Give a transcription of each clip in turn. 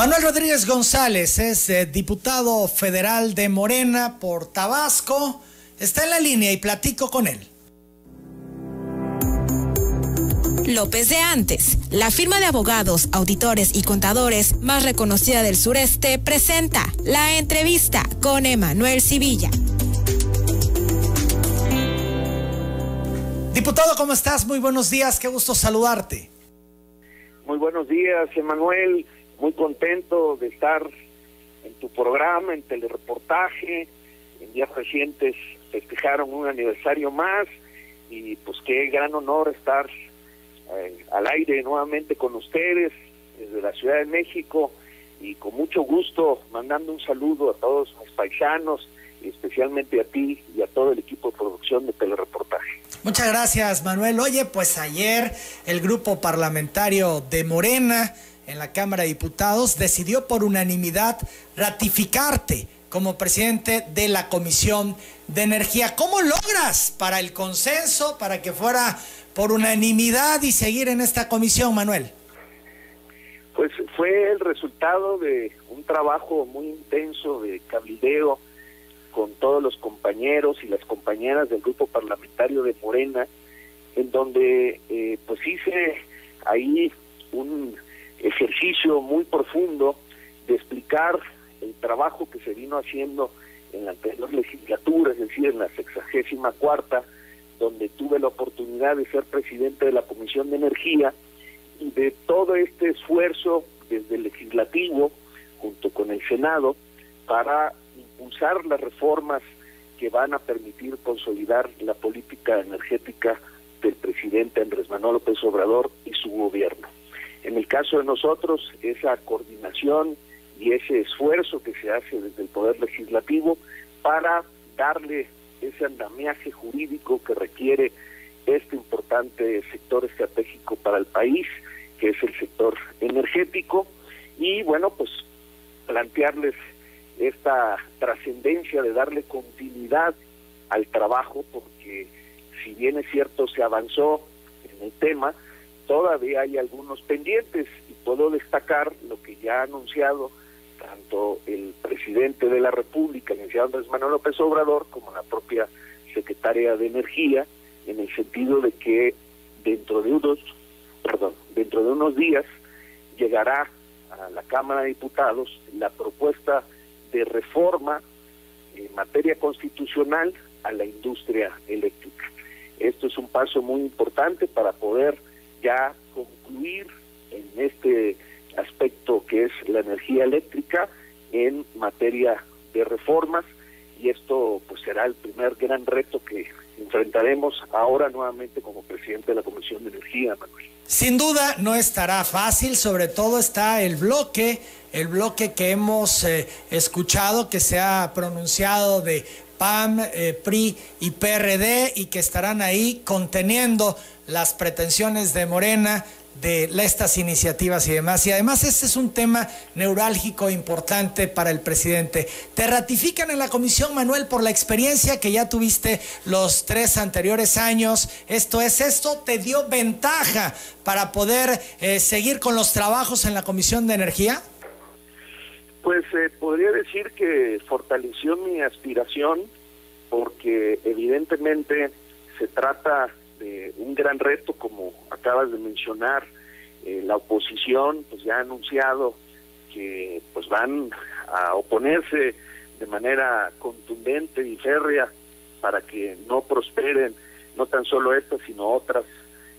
Manuel Rodríguez González es eh, diputado federal de Morena por Tabasco. Está en la línea y platico con él. López de Antes, la firma de abogados, auditores y contadores más reconocida del sureste, presenta la entrevista con Emanuel Civilla. Diputado, ¿cómo estás? Muy buenos días, qué gusto saludarte. Muy buenos días, Emanuel. Muy contento de estar en tu programa, en telereportaje. En días recientes festejaron un aniversario más y pues qué gran honor estar eh, al aire nuevamente con ustedes desde la Ciudad de México y con mucho gusto mandando un saludo a todos mis paisanos especialmente a ti y a todo el equipo de producción de telereportaje. Muchas gracias Manuel. Oye, pues ayer el grupo parlamentario de Morena en la Cámara de Diputados decidió por unanimidad ratificarte como presidente de la Comisión de Energía. ¿Cómo logras para el consenso, para que fuera por unanimidad y seguir en esta comisión, Manuel? Pues fue el resultado de un trabajo muy intenso de cabildeo con todos los compañeros y las compañeras del grupo parlamentario de Morena, en donde eh, pues hice ahí un ejercicio muy profundo de explicar el trabajo que se vino haciendo en la anterior legislatura, es decir, en la sexagésima cuarta, donde tuve la oportunidad de ser presidente de la Comisión de Energía y de todo este esfuerzo desde el legislativo junto con el Senado para impulsar las reformas que van a permitir consolidar la política energética del presidente Andrés Manuel López Obrador y su gobierno. En el caso de nosotros, esa coordinación y ese esfuerzo que se hace desde el Poder Legislativo para darle ese andamiaje jurídico que requiere este importante sector estratégico para el país, que es el sector energético, y bueno, pues plantearles esta trascendencia de darle continuidad al trabajo, porque si bien es cierto se avanzó en el tema, todavía hay algunos pendientes y puedo destacar lo que ya ha anunciado tanto el presidente de la República, el licenciado Andrés Manuel López Obrador, como la propia secretaria de Energía, en el sentido de que dentro de unos, perdón, dentro de unos días llegará a la Cámara de Diputados la propuesta de reforma en materia constitucional a la industria eléctrica. Esto es un paso muy importante para poder ya concluir en este aspecto que es la energía eléctrica en materia de reformas y esto pues será el primer gran reto que enfrentaremos ahora nuevamente como presidente de la Comisión de Energía, Manuel. Sin duda no estará fácil, sobre todo está el bloque, el bloque que hemos eh, escuchado que se ha pronunciado de PAM, eh, PRI y PRD y que estarán ahí conteniendo las pretensiones de Morena de estas iniciativas y demás. Y además este es un tema neurálgico importante para el presidente. Te ratifican en la comisión, Manuel, por la experiencia que ya tuviste los tres anteriores años. Esto es, esto te dio ventaja para poder eh, seguir con los trabajos en la comisión de energía. Pues eh, podría decir que fortaleció mi aspiración porque evidentemente se trata de un gran reto, como acabas de mencionar, eh, la oposición pues ya ha anunciado que pues van a oponerse de manera contundente y férrea para que no prosperen no tan solo estas sino otras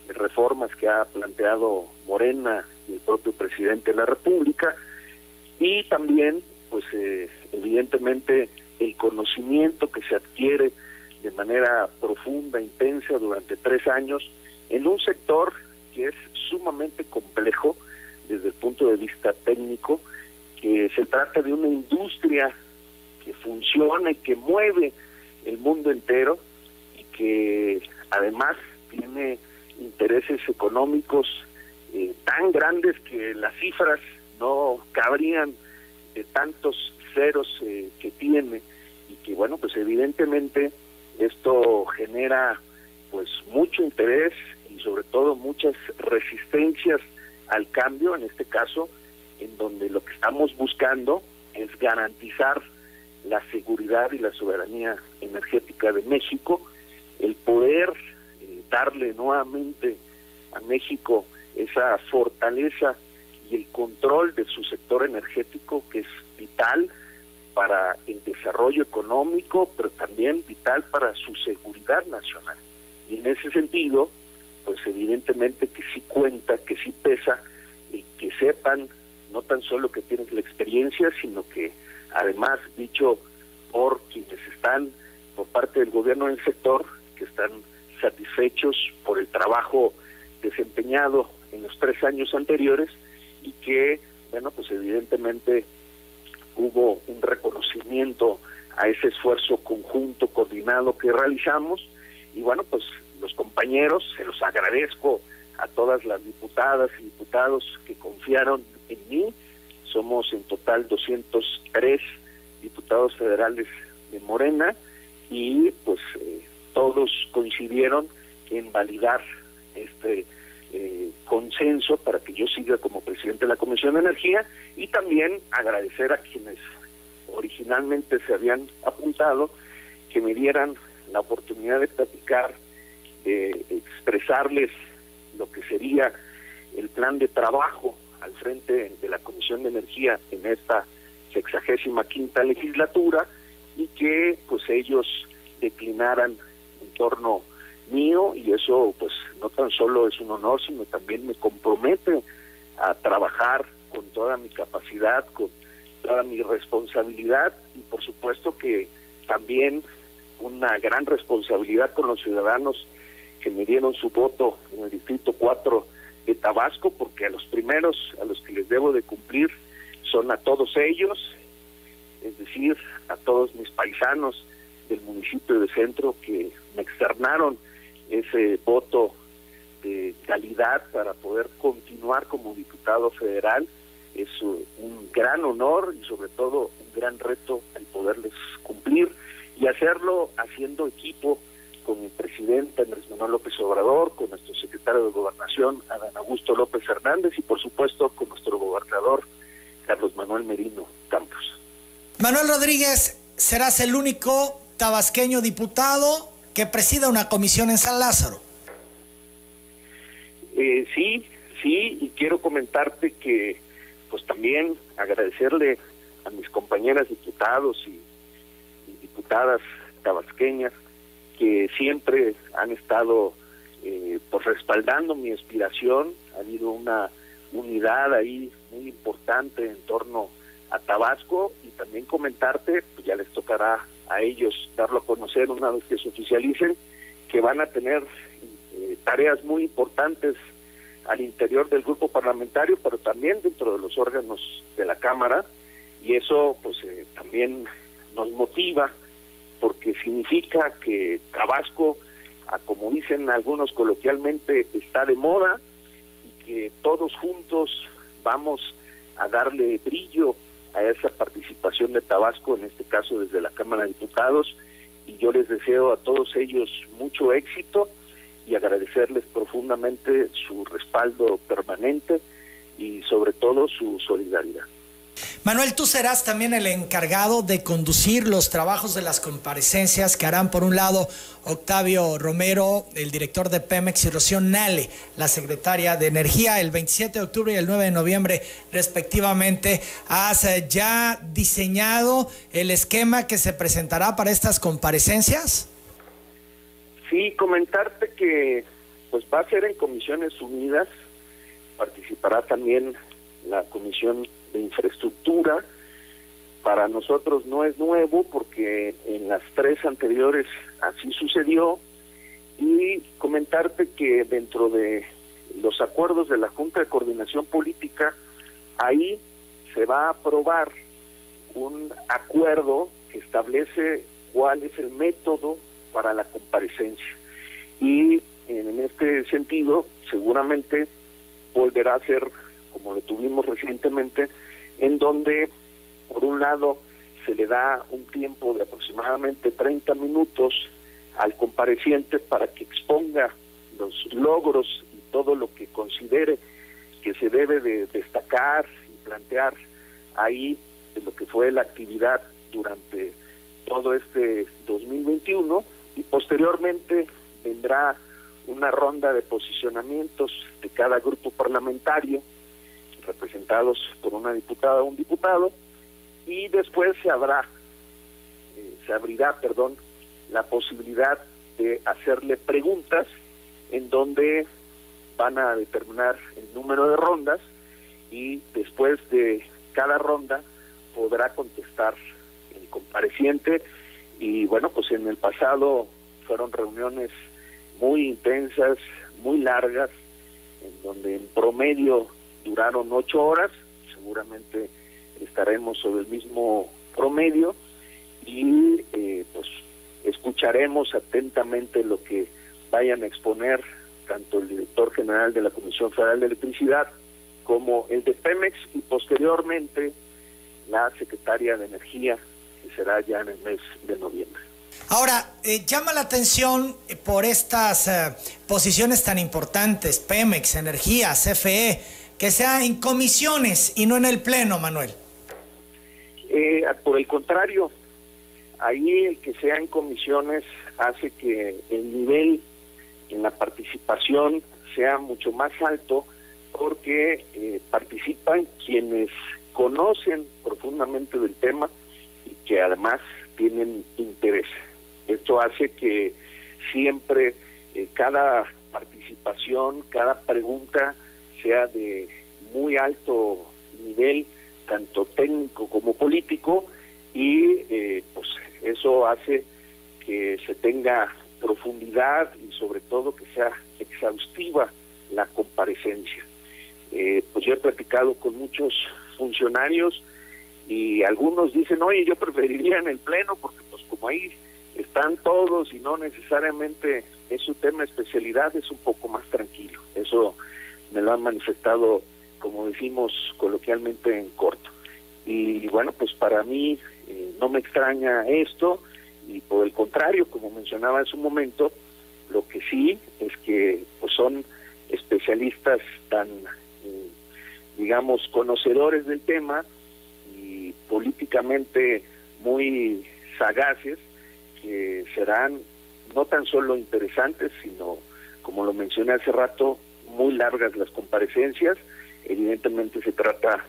reformas que ha planteado Morena y el propio presidente de la República y también pues eh, evidentemente el conocimiento que se adquiere de manera profunda, intensa durante tres años en un sector que es sumamente complejo desde el punto de vista técnico, que se trata de una industria que funciona y que mueve el mundo entero y que además tiene intereses económicos eh, tan grandes que las cifras no cabrían tantos ceros eh, que tiene y que bueno pues evidentemente esto genera pues mucho interés y sobre todo muchas resistencias al cambio, en este caso en donde lo que estamos buscando es garantizar la seguridad y la soberanía energética de México, el poder eh, darle nuevamente a México esa fortaleza y el control de su sector energético que es vital para el desarrollo económico, pero también vital para su seguridad nacional. Y en ese sentido, pues evidentemente que sí cuenta, que sí pesa, y que sepan no tan solo que tienen la experiencia, sino que además, dicho por quienes están por parte del gobierno del sector, que están satisfechos por el trabajo desempeñado en los tres años anteriores y que, bueno, pues evidentemente hubo un reconocimiento a ese esfuerzo conjunto, coordinado que realizamos. Y bueno, pues los compañeros, se los agradezco a todas las diputadas y diputados que confiaron en mí, somos en total 203 diputados federales de Morena y pues eh, todos coincidieron en validar este eh, consenso para que yo siga como presidente de la Comisión de Energía y también agradecer a quienes originalmente se habían apuntado que me dieran la oportunidad de platicar, de expresarles lo que sería el plan de trabajo al frente de la Comisión de Energía en esta sexagésima quinta legislatura y que pues ellos declinaran en torno mío y eso pues no tan solo es un honor, sino también me compromete a trabajar con toda mi capacidad, con toda mi responsabilidad y por supuesto que también una gran responsabilidad con los ciudadanos que me dieron su voto en el Distrito 4 de Tabasco, porque a los primeros a los que les debo de cumplir son a todos ellos, es decir, a todos mis paisanos del municipio de Centro que me externaron ese voto de calidad para poder continuar como diputado federal. Es un gran honor y sobre todo un gran reto el poderles cumplir y hacerlo haciendo equipo con el presidente Andrés Manuel López Obrador, con nuestro secretario de Gobernación, Adán Augusto López Hernández, y por supuesto con nuestro gobernador, Carlos Manuel Merino Campos. Manuel Rodríguez, serás el único tabasqueño diputado que presida una comisión en San Lázaro. Eh, sí, sí, y quiero comentarte que pues también agradecerle a mis compañeras diputados y, diputadas tabasqueñas que siempre han estado eh, pues respaldando mi aspiración, ha habido una unidad ahí muy importante en torno a Tabasco y también comentarte, pues ya les tocará a ellos darlo a conocer una vez que se oficialicen, que van a tener eh, tareas muy importantes al interior del grupo parlamentario, pero también dentro de los órganos de la Cámara, y eso pues eh, también nos motiva porque significa que Tabasco, como dicen algunos coloquialmente, está de moda y que todos juntos vamos a darle brillo a esa participación de Tabasco, en este caso desde la Cámara de Diputados, y yo les deseo a todos ellos mucho éxito y agradecerles profundamente su respaldo permanente y sobre todo su solidaridad. Manuel, tú serás también el encargado de conducir los trabajos de las comparecencias que harán, por un lado, Octavio Romero, el director de Pemex, y Rocío Nale, la secretaria de Energía, el 27 de octubre y el 9 de noviembre, respectivamente. ¿Has eh, ya diseñado el esquema que se presentará para estas comparecencias? Sí, comentarte que pues va a ser en comisiones unidas, participará también la comisión de infraestructura. Para nosotros no es nuevo porque en las tres anteriores así sucedió. Y comentarte que dentro de los acuerdos de la Junta de Coordinación Política, ahí se va a aprobar un acuerdo que establece cuál es el método para la comparecencia. Y en este sentido, seguramente volverá a ser como lo tuvimos recientemente, en donde, por un lado, se le da un tiempo de aproximadamente 30 minutos al compareciente para que exponga los logros y todo lo que considere que se debe de destacar y plantear ahí de lo que fue la actividad durante todo este 2021 y posteriormente vendrá una ronda de posicionamientos de cada grupo parlamentario representados por una diputada o un diputado y después se habrá eh, se abrirá perdón la posibilidad de hacerle preguntas en donde van a determinar el número de rondas y después de cada ronda podrá contestar el compareciente. Y bueno pues en el pasado fueron reuniones muy intensas muy largas en donde en promedio duraron ocho horas seguramente estaremos sobre el mismo promedio y eh, pues escucharemos atentamente lo que vayan a exponer tanto el director general de la Comisión Federal de Electricidad como el de Pemex y posteriormente la secretaria de Energía, que será ya en el mes de noviembre. Ahora, eh, llama la atención por estas eh, posiciones tan importantes, Pemex, Energía, CFE, que sea en comisiones y no en el Pleno, Manuel. Eh, por el contrario, ahí el que sea en comisiones hace que el nivel en la participación sea mucho más alto porque eh, participan quienes conocen profundamente del tema y que además tienen interés. Esto hace que siempre eh, cada participación, cada pregunta sea de muy alto nivel, tanto técnico como político, y eh, pues eso hace que se tenga profundidad y sobre todo que sea exhaustiva la comparecencia. Eh, pues yo he platicado con muchos funcionarios y algunos dicen, oye, yo preferiría en el Pleno porque pues como ahí están todos y no necesariamente es su tema especialidad, es un poco más tranquilo. Eso me lo han manifestado, como decimos coloquialmente, en corto. Y bueno, pues para mí eh, no me extraña esto y por el contrario, como mencionaba en su momento, lo que sí es que pues son especialistas tan, eh, digamos, conocedores del tema y políticamente muy sagaces que serán no tan solo interesantes, sino, como lo mencioné hace rato, muy largas las comparecencias. Evidentemente se trata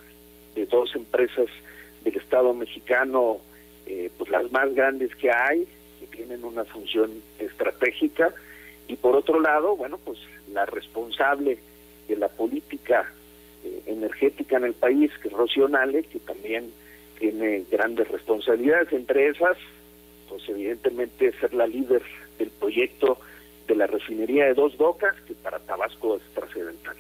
de dos empresas del Estado mexicano, eh, pues las más grandes que hay, que tienen una función estratégica, y por otro lado, bueno, pues la responsable de la política eh, energética en el país, que es Rocío que también tiene grandes responsabilidades, entre esas, pues evidentemente ser la líder del proyecto de la refinería de Dos Bocas, que para Tabasco es trascendental.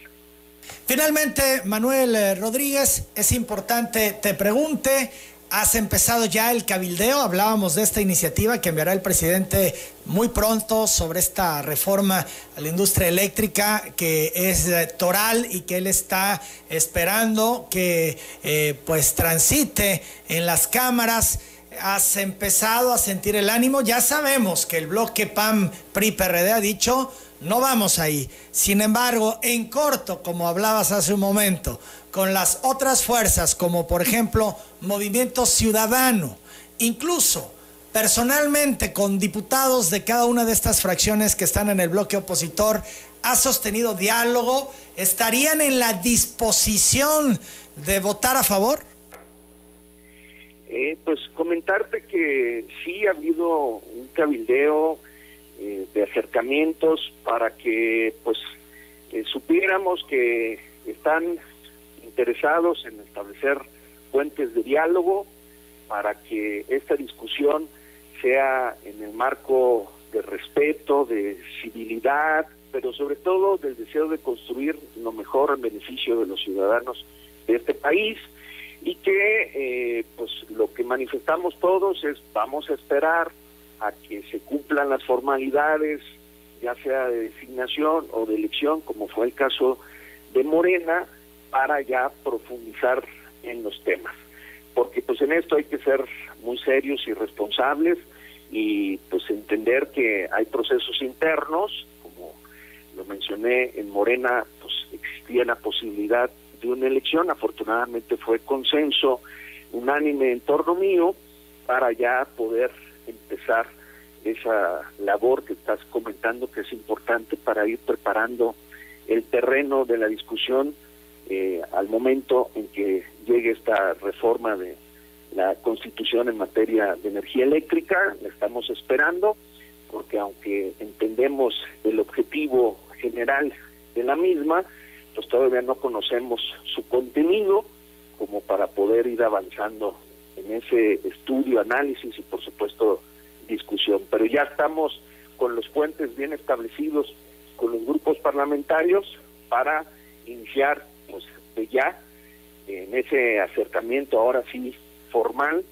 Finalmente, Manuel eh, Rodríguez, es importante, te pregunte, has empezado ya el cabildeo, hablábamos de esta iniciativa que enviará el presidente muy pronto sobre esta reforma a la industria eléctrica que es eh, toral y que él está esperando que eh, pues transite en las cámaras has empezado a sentir el ánimo. Ya sabemos que el bloque PAM PRI PRD ha dicho no vamos ahí. Sin embargo, en corto, como hablabas hace un momento, con las otras fuerzas, como por ejemplo Movimiento Ciudadano, incluso personalmente con diputados de cada una de estas fracciones que están en el bloque opositor, ha sostenido diálogo, ¿estarían en la disposición de votar a favor? Eh, pues comentarte que sí ha habido un cabildeo eh, de acercamientos para que pues eh, supiéramos que están interesados en establecer puentes de diálogo para que esta discusión sea en el marco de respeto, de civilidad, pero sobre todo del deseo de construir lo mejor en beneficio de los ciudadanos de este país y que eh, pues lo que manifestamos todos es vamos a esperar a que se cumplan las formalidades, ya sea de designación o de elección, como fue el caso de Morena, para ya profundizar en los temas. Porque pues en esto hay que ser muy serios y responsables y pues entender que hay procesos internos, como lo mencioné en Morena, pues existía la posibilidad de una elección. Afortunadamente fue consenso unánime en torno mío para ya poder empezar esa labor que estás comentando que es importante para ir preparando el terreno de la discusión eh, al momento en que llegue esta reforma de la constitución en materia de energía eléctrica, la estamos esperando, porque aunque entendemos el objetivo general de la misma, pues todavía no conocemos su contenido como para poder ir avanzando en ese estudio, análisis y por supuesto discusión. Pero ya estamos con los puentes bien establecidos con los grupos parlamentarios para iniciar pues de ya en ese acercamiento ahora sí formal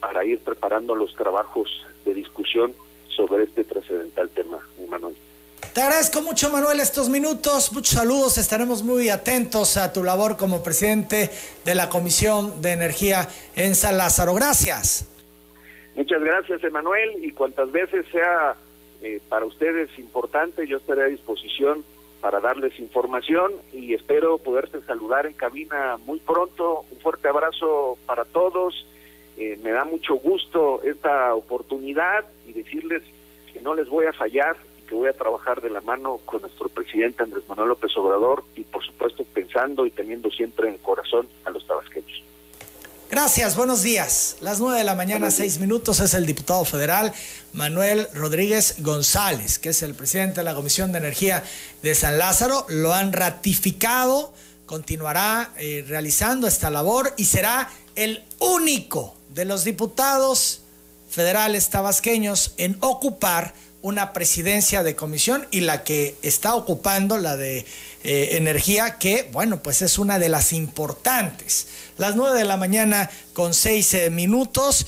para ir preparando los trabajos de discusión sobre este trascendental tema, Manuel. Te agradezco mucho, Manuel, estos minutos. Muchos saludos. Estaremos muy atentos a tu labor como presidente de la Comisión de Energía en San Lázaro. Gracias. Muchas gracias, Emanuel. Y cuantas veces sea eh, para ustedes importante, yo estaré a disposición para darles información y espero poderte saludar en cabina muy pronto. Un fuerte abrazo para todos. Eh, me da mucho gusto esta oportunidad y decirles que no les voy a fallar que voy a trabajar de la mano con nuestro presidente Andrés Manuel López Obrador y por supuesto pensando y teniendo siempre en el corazón a los tabasqueños. Gracias, buenos días. Las nueve de la mañana, seis minutos, es el diputado federal Manuel Rodríguez González, que es el presidente de la Comisión de Energía de San Lázaro. Lo han ratificado, continuará eh, realizando esta labor y será el único de los diputados federales tabasqueños en ocupar una presidencia de comisión y la que está ocupando, la de eh, energía, que bueno, pues es una de las importantes. Las nueve de la mañana con seis eh, minutos.